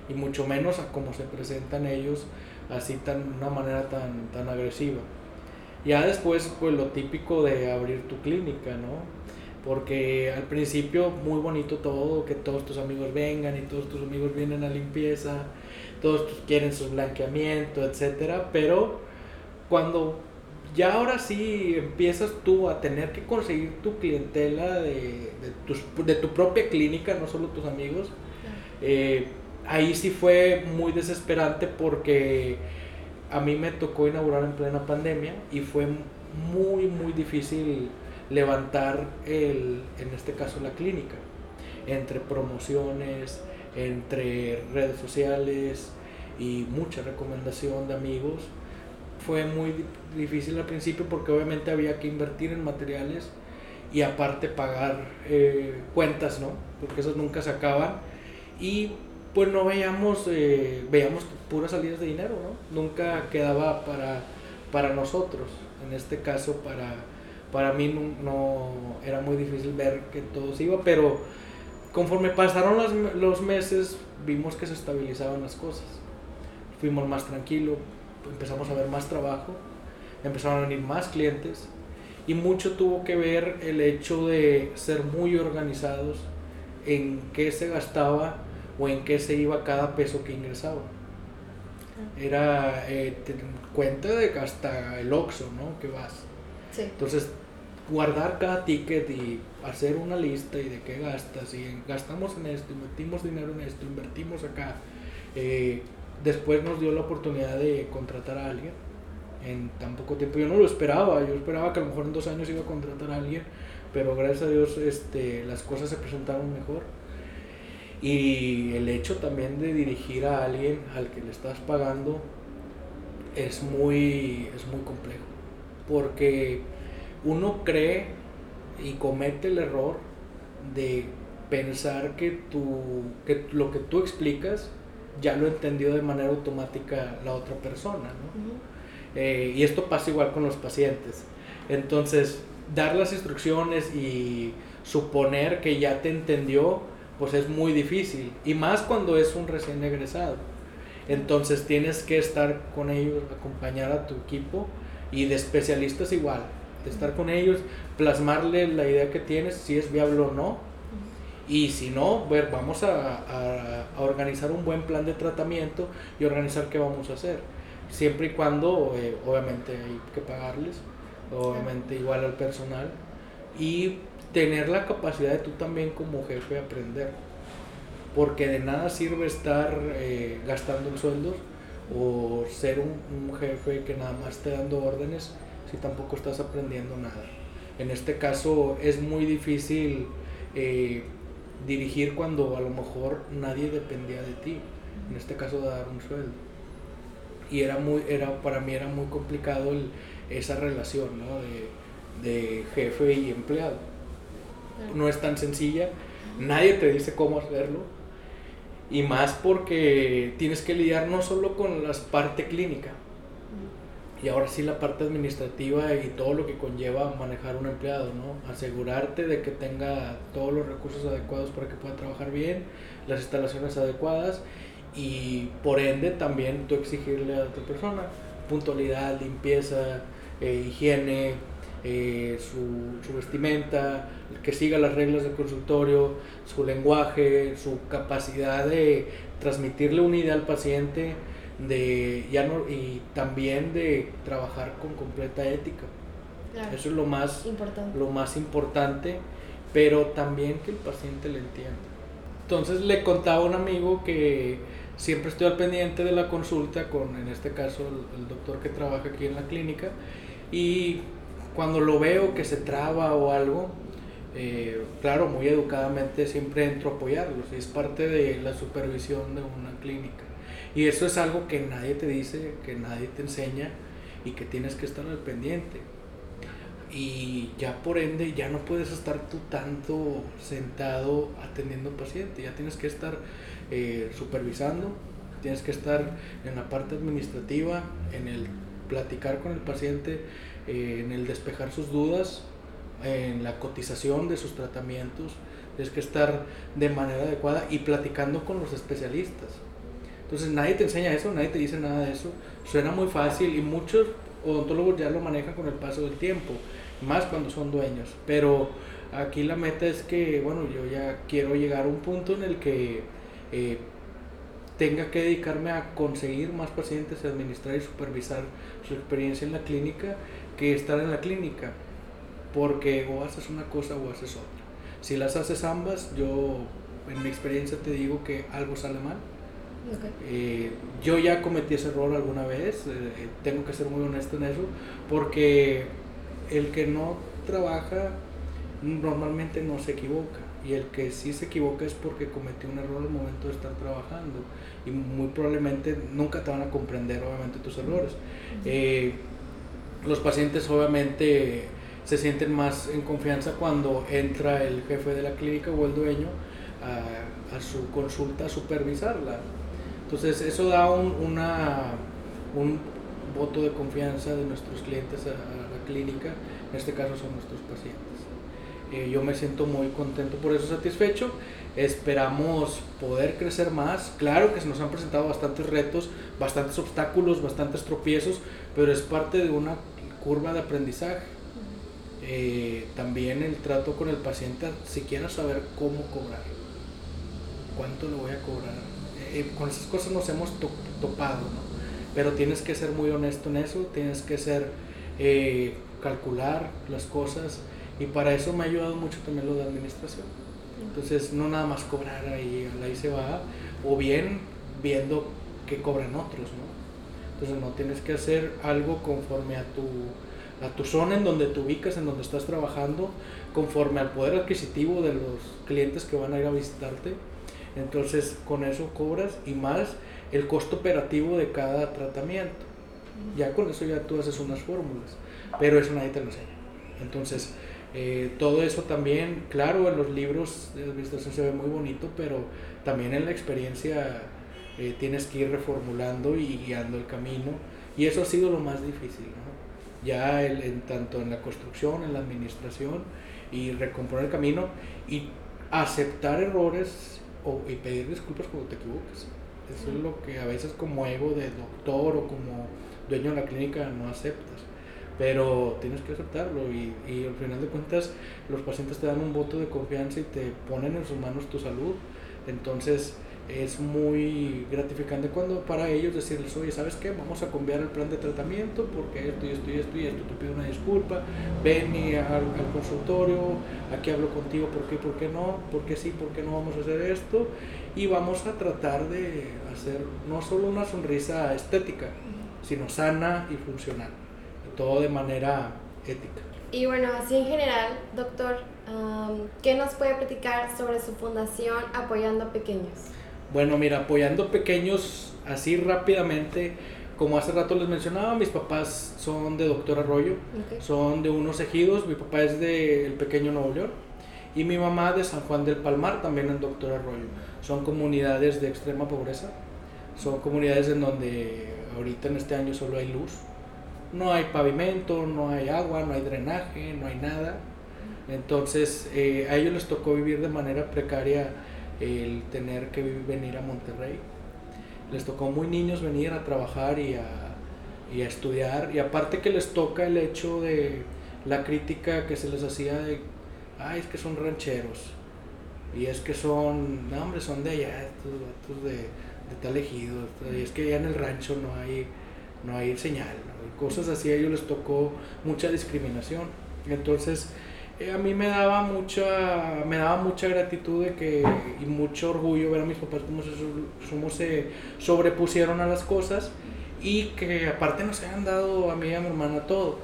y mucho menos a cómo se presentan ellos así tan una manera tan tan agresiva. Ya después pues lo típico de abrir tu clínica no porque al principio muy bonito todo que todos tus amigos vengan y todos tus amigos vienen a limpieza todos quieren su blanqueamiento, etcétera, pero cuando ya ahora sí empiezas tú a tener que conseguir tu clientela de, de, tu propia clínica, no solo tus amigos, eh, ahí sí fue muy desesperante porque a mí me tocó inaugurar en plena pandemia y fue muy, muy difícil levantar el, en este caso la clínica, entre promociones, entre redes sociales y mucha recomendación de amigos. Fue muy difícil al principio porque obviamente había que invertir en materiales y aparte pagar eh, cuentas, ¿no? Porque esas nunca se acaban. Y pues no veíamos, eh, veíamos puras salidas de dinero, ¿no? Nunca quedaba para, para nosotros. En este caso, para, para mí no, era muy difícil ver que todo se iba, pero conforme pasaron los meses, vimos que se estabilizaban las cosas. Fuimos más tranquilos, empezamos a ver más trabajo, empezaron a venir más clientes y mucho tuvo que ver el hecho de ser muy organizados en qué se gastaba o en qué se iba cada peso que ingresaba. Era eh, cuenta de hasta el Oxxo, ¿no? Que vas. Entonces, guardar cada ticket y hacer una lista y de qué gastas y gastamos en esto, metimos dinero en esto, invertimos acá. Eh, después nos dio la oportunidad de contratar a alguien en tan poco tiempo. Yo no lo esperaba, yo esperaba que a lo mejor en dos años iba a contratar a alguien, pero gracias a Dios este, las cosas se presentaron mejor y el hecho también de dirigir a alguien al que le estás pagando es muy, es muy complejo. Porque uno cree y comete el error de pensar que, tú, que lo que tú explicas ya lo entendió de manera automática la otra persona. Eh, y esto pasa igual con los pacientes. Entonces, dar las instrucciones y suponer que ya te entendió pues es muy difícil. Y más cuando es un recién egresado. Entonces tienes que estar con ellos, acompañar a tu equipo y de especialistas igual, de estar con ellos, plasmarle la idea que tienes, si es viable o no. Y si no, ver, vamos a, organizar un buen plan de tratamiento y organizar qué vamos a hacer. Siempre y cuando, eh, obviamente, hay que pagarles, obviamente igual al personal. Y tener la capacidad de tú también como jefe aprender. Porque de nada sirve estar eh, gastando en sueldos o ser un, jefe que nada más esté dando órdenes si tampoco estás aprendiendo nada. En este caso es muy difícil eh, dirigir cuando a lo mejor nadie dependía de ti. En este caso de dar un sueldo. Y era muy, era, para mí era muy complicado esa relación de, de jefe y empleado no es tan sencilla, nadie te dice cómo hacerlo, y más porque tienes que lidiar no solo con la parte clínica, y ahora sí la parte administrativa y todo lo que conlleva manejar un empleado, ¿no? Asegurarte de que tenga todos los recursos adecuados para que pueda trabajar bien, las instalaciones adecuadas y por ende también tú exigirle a tu persona puntualidad, limpieza, eh, higiene, eh, su, su, vestimenta, que siga las reglas del consultorio, su lenguaje, su capacidad de transmitirle una idea al paciente de, ya no, y también de trabajar con completa ética. Eso es lo más, importante. lo más importante, pero también que el paciente le entienda. Entonces le contaba a un amigo que siempre estoy al pendiente de la consulta con, en este caso, el, el doctor que trabaja aquí en la clínica, y cuando lo veo que se traba o algo, eh, claro, muy educadamente siempre entro a apoyarlos es parte de la supervisión de una clínica. Y eso es algo que nadie te dice, que nadie te enseña y que tienes que estar al pendiente. Y ya por ende ya no puedes estar tú tanto sentado atendiendo paciente, ya tienes que estar eh, supervisando, tienes que estar en la parte administrativa, en el platicar con el paciente, eh, en el despejar sus dudas, en la cotización de sus tratamientos, tienes que estar de manera adecuada y platicando con los especialistas. Entonces nadie te enseña eso, nadie te dice nada de eso. Suena muy fácil y muchos odontólogos ya lo manejan con el paso del tiempo, más cuando son dueños. Pero aquí la meta es que, bueno, yo ya quiero llegar a un punto en el que eh, tenga que dedicarme a conseguir más pacientes, administrar y supervisar su experiencia en la clínica que estar en la clínica, porque o haces una cosa o haces otra. Si las haces ambas, yo en mi experiencia te digo que algo sale mal. Eh, yo ya cometí ese error alguna vez, eh, tengo que ser muy honesto en eso, porque el que no trabaja normalmente no se equivoca y el que sí se equivoca es porque cometió un error al momento de estar trabajando y muy probablemente nunca te van a comprender obviamente tus errores. Eh, los pacientes obviamente se sienten más en confianza cuando entra el jefe de la clínica o el dueño a, su consulta a supervisarla. Entonces eso da un, una, un voto de confianza de nuestros clientes a, la clínica, en este caso son nuestros pacientes. Eh, yo me siento muy contento por eso, satisfecho. Esperamos poder crecer más. Claro que se nos han presentado bastantes retos, bastantes obstáculos, bastantes tropiezos, pero es parte de una curva de aprendizaje. Eh, también el trato con el paciente, si quieres saber cómo cobrar, cuánto le voy a cobrar. Eh, con esas cosas nos hemos topado, ¿no? pero tienes que ser muy honesto en eso, tienes que ser calcular las cosas y para eso me ha ayudado mucho también lo de administración. Entonces, no nada más cobrar ahí, ahí se va, o bien viendo que cobran otros, ¿no? Entonces, no tienes que hacer algo conforme a tu, a tu zona en donde te ubicas, en donde estás trabajando, conforme al poder adquisitivo de los clientes que van a ir a visitarte. Entonces, con eso cobras y más el costo operativo de cada tratamiento. Ya con eso ya tú haces unas fórmulas, pero eso nadie te lo enseña. Entonces, eh, todo eso también, claro, en los libros de administración se ve muy bonito, pero también en la experiencia eh, tienes que ir reformulando y guiando el camino. Y eso ha sido lo más difícil, ¿no? Ya el, en, tanto en la construcción, en la administración, y recomponer el camino y aceptar errores o, y pedir disculpas cuando te equivoques. Eso es lo que a veces como ego de doctor o como dueño de la clínica no aceptas pero tienes que aceptarlo y, y, al final de cuentas los pacientes te dan un voto de confianza y te ponen en sus manos tu salud. Entonces es muy gratificante cuando para ellos decirles, oye, ¿sabes qué? Vamos a cambiar el plan de tratamiento porque esto y esto y esto y esto, te pido una disculpa, ven al, al, consultorio, aquí hablo contigo, ¿por qué, por qué no? ¿Por qué sí, por qué no vamos a hacer esto? Y vamos a tratar de hacer no solo una sonrisa estética, sino sana y funcional todo de manera ética. Y bueno, así en general, doctor, ¿qué nos puede platicar sobre su fundación Apoyando Pequeños? Bueno, mira, Apoyando Pequeños, así rápidamente, como hace rato les mencionaba, mis papás son de Doctor Arroyo, son de unos ejidos, mi papá es de El Pequeño Nuevo León y mi mamá de San Juan del Palmar, también en Doctor Arroyo. Son comunidades de extrema pobreza, son comunidades en donde ahorita en este año solo hay luz, no hay pavimento, no hay agua, no hay drenaje, no hay nada. Entonces eh, a ellos les tocó vivir de manera precaria el tener que venir a Monterrey. Les tocó muy niños venir a trabajar y a, y a estudiar. Y aparte que les toca el hecho de la crítica que se les hacía de, ay, es que son rancheros. Y es que son, no hombre, son de allá, estos de, de tal ejido. Y es que allá en el rancho no hay, no hay señal cosas así, a ellos les tocó mucha discriminación. Entonces, eh, a mí me daba mucha, me daba mucha gratitud de que, y mucho orgullo ver a mis papás cómo se, cómo se sobrepusieron a las cosas y que aparte nos hayan dado a mí y a mi hermana todo.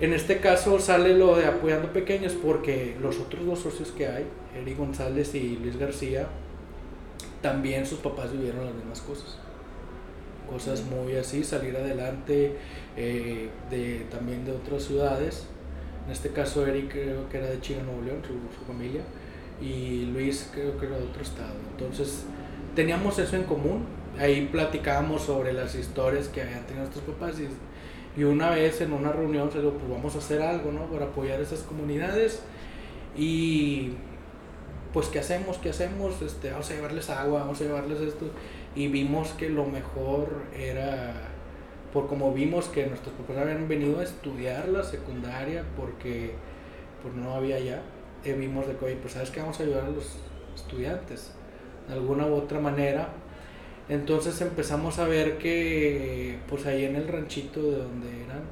En este caso sale lo de apoyando pequeños porque los otros dos socios que hay, Eric González y Luis García, también sus papás vivieron las mismas cosas cosas muy así, salir adelante eh, de, también de otras ciudades. En este caso Eric creo que era de Chile, Nuevo León, su, familia, y Luis creo que era de otro estado. Entonces teníamos eso en común, ahí platicábamos sobre las historias que habían tenido nuestros papás y, y una vez en una reunión se dijo, pues vamos a hacer algo, ¿no? Para apoyar esas comunidades y pues ¿qué hacemos? ¿Qué hacemos? Este, vamos a llevarles agua, vamos a llevarles esto y vimos que lo mejor era, por como vimos que nuestros papás habían venido a estudiar la secundaria porque pues no había ya, eh, vimos de que, oye, pues sabes que vamos a ayudar a los estudiantes de alguna u otra manera. Entonces empezamos a ver que pues ahí en el ranchito de donde eran,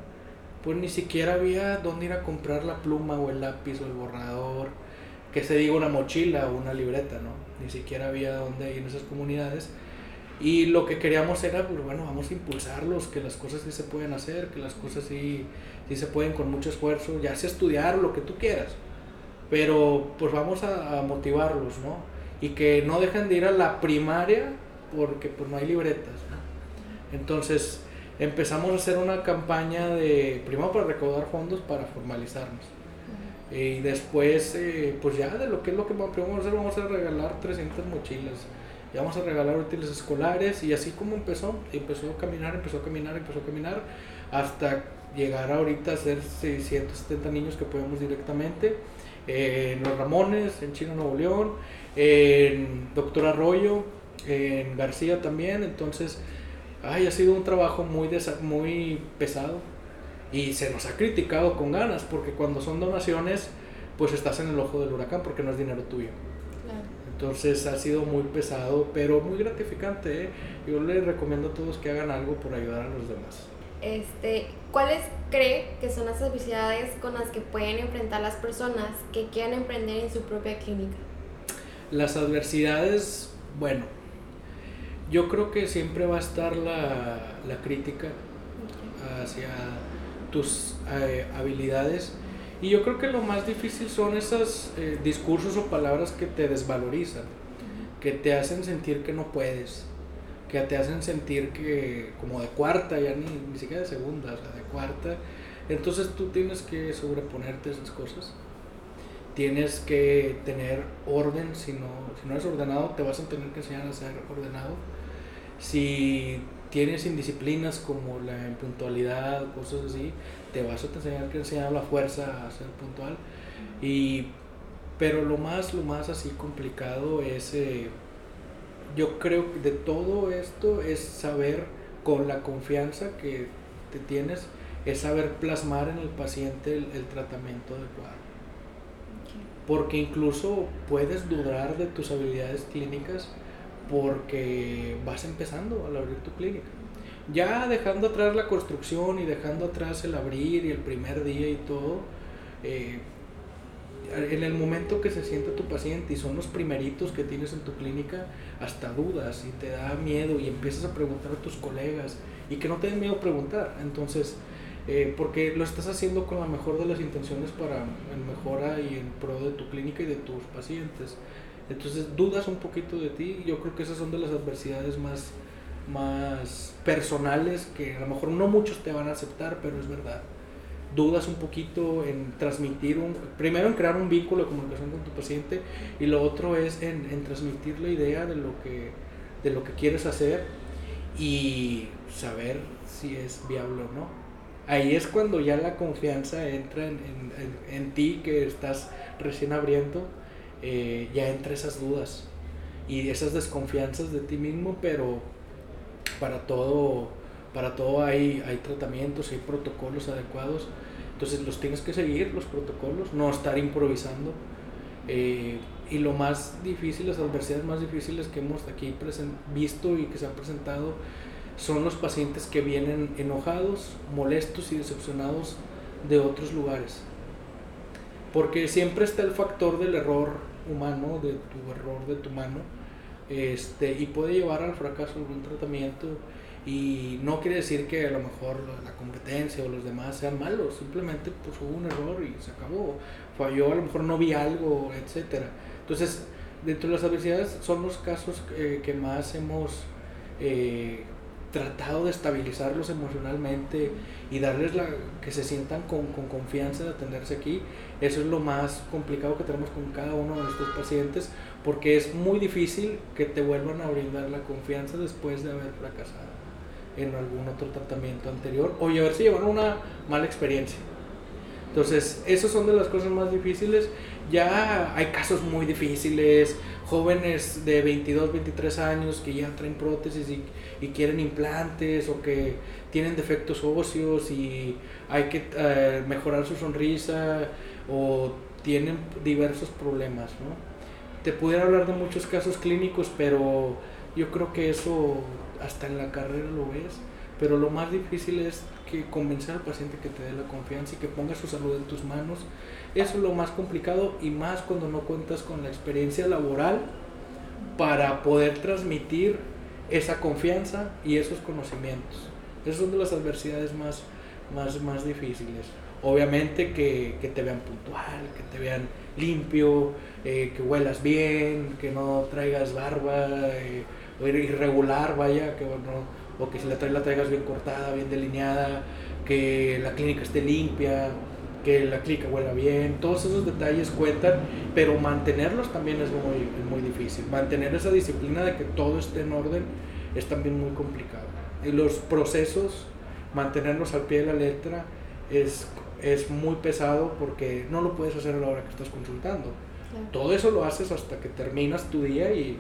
pues ni siquiera había dónde ir a comprar la pluma o el lápiz o el borrador, que se diga una mochila o una libreta, ¿no? Ni siquiera había dónde ir en esas comunidades. Y lo que queríamos era, pues bueno, vamos a impulsarlos, que las cosas sí se pueden hacer, que las cosas sí, sí se pueden con mucho esfuerzo, ya sea estudiar o lo que tú quieras. Pero pues vamos a, a motivarlos, ¿no? Y que no dejen de ir a la primaria porque pues no hay libretas. Entonces empezamos a hacer una campaña de, primero para recaudar fondos para formalizarnos. Y después, eh, pues ya de lo que es lo que vamos a hacer, vamos a regalar 300 mochilas. Y vamos a regalar útiles escolares y así como empezó, empezó a caminar, empezó a caminar, empezó a caminar, hasta llegar ahorita a ser 670 niños que podemos directamente. en Los Ramones, en Chino Nuevo León, en Doctor Arroyo, en García también, entonces, ay, ha sido un trabajo muy, muy pesado y se nos ha criticado con ganas, porque cuando son donaciones, pues estás en el ojo del huracán porque no es dinero tuyo. Entonces ha sido muy pesado, pero muy gratificante. ¿eh? Yo les recomiendo a todos que hagan algo por ayudar a los demás. Este, ¿Cuáles cree que son las adversidades con las que pueden enfrentar las personas que quieran emprender en su propia clínica? Las adversidades, bueno, yo creo que siempre va a estar la, la crítica hacia tus eh, habilidades y yo creo que lo más difícil son esos eh, discursos o palabras que te desvalorizan, que te hacen sentir que no puedes, que te hacen sentir que como de cuarta, ya ni, ni siquiera de segunda, o sea, de cuarta. Entonces tú tienes que sobreponerte a esas cosas. Tienes que tener orden, si no, si no eres ordenado, te vas a tener que enseñar a ser ordenado si tienes indisciplinas como la impuntualidad, cosas así, te vas a enseñar que enseñar la fuerza a ser puntual. Y, pero lo más, lo más así complicado es, eh, yo creo que de todo esto es saber con la confianza que te tienes, es saber plasmar en el paciente el, el tratamiento adecuado. Porque incluso puedes dudar de tus habilidades clínicas porque vas empezando al abrir tu clínica. Ya dejando atrás la construcción y dejando atrás el abrir y el primer día y todo, eh, en el momento que se sienta tu paciente y son los primeritos que tienes en tu clínica, hasta dudas y te da miedo y empiezas a preguntar a tus colegas y que no te den miedo preguntar. Entonces, eh, porque lo estás haciendo con la mejor de las intenciones para el mejora y en pro de tu clínica y de tus pacientes. Entonces dudas un poquito de ti. Yo creo que esas son de las adversidades más, más personales que a lo mejor no muchos te van a aceptar, pero es verdad. Dudas un poquito en transmitir un, primero en crear un vínculo de comunicación con tu paciente y lo otro es en, en transmitir la idea de lo que de lo que quieres hacer y saber si es viable o no. Ahí es cuando ya la confianza entra en, en, en ti que estás recién abriendo eh, ya entre esas dudas y esas desconfianzas de ti mismo, pero para todo, para todo hay, hay tratamientos, hay protocolos adecuados, entonces los tienes que seguir, los protocolos, no estar improvisando. Eh, y lo más difícil, las adversidades más difíciles que hemos aquí visto y que se han presentado son los pacientes que vienen enojados, molestos y decepcionados de otros lugares porque siempre está el factor del error humano, de tu error de tu mano, este, y puede llevar al fracaso un tratamiento. Y no quiere decir que a lo mejor la competencia o los demás sean malos, simplemente pues hubo un error y se acabó. Falló, a lo mejor no vi algo, etc. Entonces, dentro de las adversidades son los casos que más hemos eh, tratado de estabilizarlos emocionalmente y darles la que se sientan con, con, confianza de atenderse aquí. Eso es lo más complicado que tenemos con cada uno de nuestros pacientes porque es muy difícil que te vuelvan a brindar la confianza después de haber fracasado en algún otro tratamiento anterior o si llevaron una mala experiencia. Entonces, esas son de las cosas más difíciles. Ya hay casos muy difíciles, jóvenes de 22, 23 años que ya traen prótesis y, y quieren implantes o que tienen defectos óseos y hay que eh, mejorar su sonrisa o tienen diversos problemas, ¿no? Te pudiera hablar de muchos casos clínicos, pero yo creo que eso hasta en la carrera lo ves, pero lo más difícil es que convencer al paciente que te dé la confianza y que ponga su salud en tus manos. Eso es lo más complicado y más cuando no cuentas con la experiencia laboral para poder transmitir esa confianza y esos conocimientos. Esas son de las adversidades más, más, más difíciles. Obviamente que, que te vean puntual, que te vean limpio, eh, que huelas bien, que no traigas barba eh, irregular, vaya, que bueno, o que si la traes la traigas bien cortada, bien delineada, que la clínica esté limpia, que la clínica huela bien, todos esos detalles cuentan, pero mantenerlos también es muy, muy difícil. Mantener esa disciplina de que todo esté en orden es también muy complicado. Y los procesos, mantenerlos al pie de la letra, es, es muy pesado porque no lo puedes hacer a la hora que estás consultando. Todo eso lo haces hasta que terminas tu día y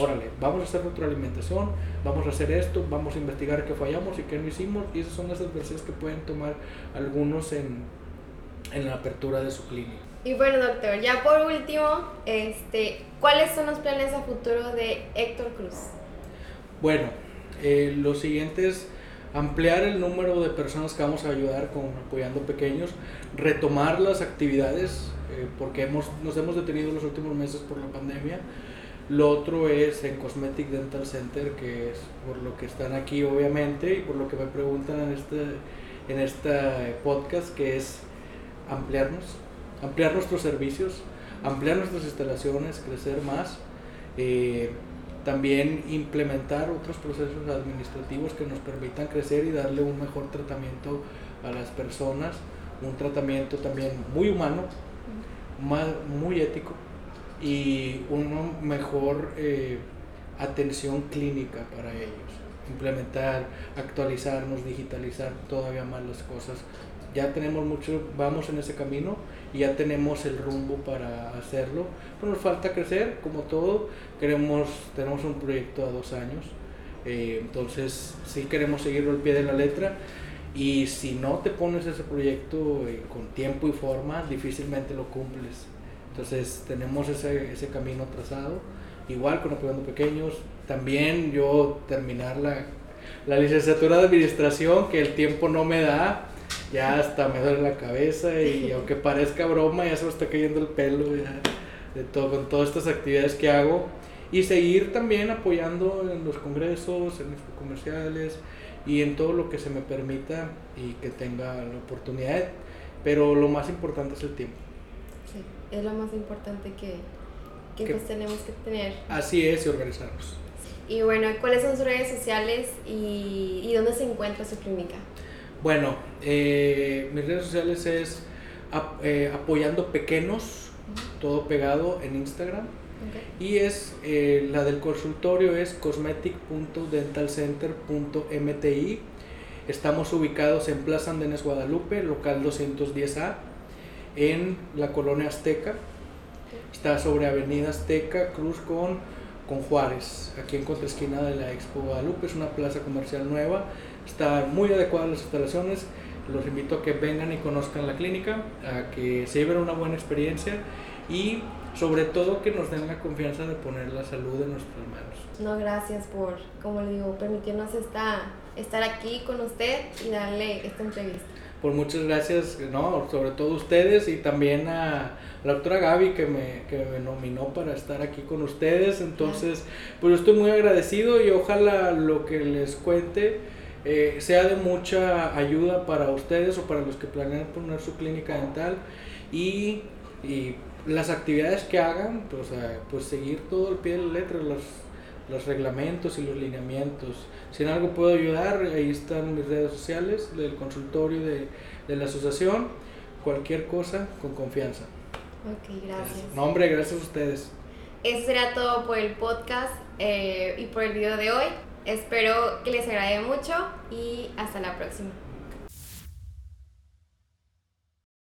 órale, vamos a hacer alimentación, vamos a hacer esto, vamos a investigar qué fallamos y qué no hicimos, y esas son las adversidades que pueden tomar algunos en, en la apertura de su clínica. Y bueno, doctor, ya por último, este, ¿cuáles son los planes a futuro de Héctor Cruz? Bueno, eh, lo siguiente es ampliar el número de personas que vamos a ayudar con apoyando pequeños, retomar las actividades, eh, porque hemos, nos hemos detenido los últimos meses por la pandemia, lo otro es en Cosmetic Dental Center, que es por lo que están aquí obviamente y por lo que me preguntan en este, en este podcast, que es ampliarnos, ampliar nuestros servicios, ampliar nuestras instalaciones, crecer más. Eh, también implementar otros procesos administrativos que nos permitan crecer y darle un mejor tratamiento a las personas, un tratamiento también muy humano, muy ético y una mejor eh, atención clínica para ellos. Implementar, actualizarnos, digitalizar todavía más las cosas. Ya tenemos mucho, vamos en ese camino y ya tenemos el rumbo para hacerlo. Pero nos falta crecer, como todo. Queremos, tenemos un proyecto a dos años. Eh, entonces, sí queremos seguirlo al pie de la letra. Y si no te pones ese proyecto eh, con tiempo y forma, difícilmente lo cumples. Entonces tenemos ese, ese camino trazado, igual con apoyando pequeños. También yo terminar la, la licenciatura de administración, que el tiempo no me da, ya hasta me duele la cabeza y aunque parezca broma, ya se me está cayendo el pelo de todo, con todas estas actividades que hago. Y seguir también apoyando en los congresos, en los comerciales y en todo lo que se me permita y que tenga la oportunidad. Pero lo más importante es el tiempo es lo más importante que, que, pues tenemos que tener. Así es, y organizarnos. Y bueno, ¿cuáles son sus redes sociales y, y dónde se encuentra su clínica? Bueno, eh, mis redes sociales es eh, apoyando pequeños, todo pegado en Instagram. Y es eh, la del consultorio es cosmetic.dentalcenter.mti. Estamos ubicados en Plaza Andenes Guadalupe, local 210A en la colonia Azteca. Está sobre Avenida Azteca, Cruz con, con Juárez, aquí en esquina de la Expo Guadalupe. Es una plaza comercial nueva. Está muy adecuada las instalaciones. Los invito a que vengan y conozcan la clínica, a que se lleven una buena experiencia y sobre todo que nos den la confianza de poner la salud en nuestras manos. No, gracias por, como le digo, permitirnos esta, estar aquí con usted y darle esta entrevista por muchas gracias, no, sobre todo ustedes y también a la doctora Gaby que me, que me nominó para estar aquí con ustedes. Entonces, pues yo estoy muy agradecido y ojalá lo que les cuente eh, sea de mucha ayuda para ustedes o para los que planean poner su clínica dental y, y las actividades que hagan, pues, pues seguir todo el pie de la letra, los, los reglamentos y los lineamientos. Si en algo puedo ayudar, ahí están mis redes sociales del consultorio de, de la asociación. Cualquier cosa, con confianza. Ok, gracias. No, hombre, gracias a ustedes. Eso será todo por el podcast eh, y por el video de hoy. Espero que les agrade mucho y hasta la próxima.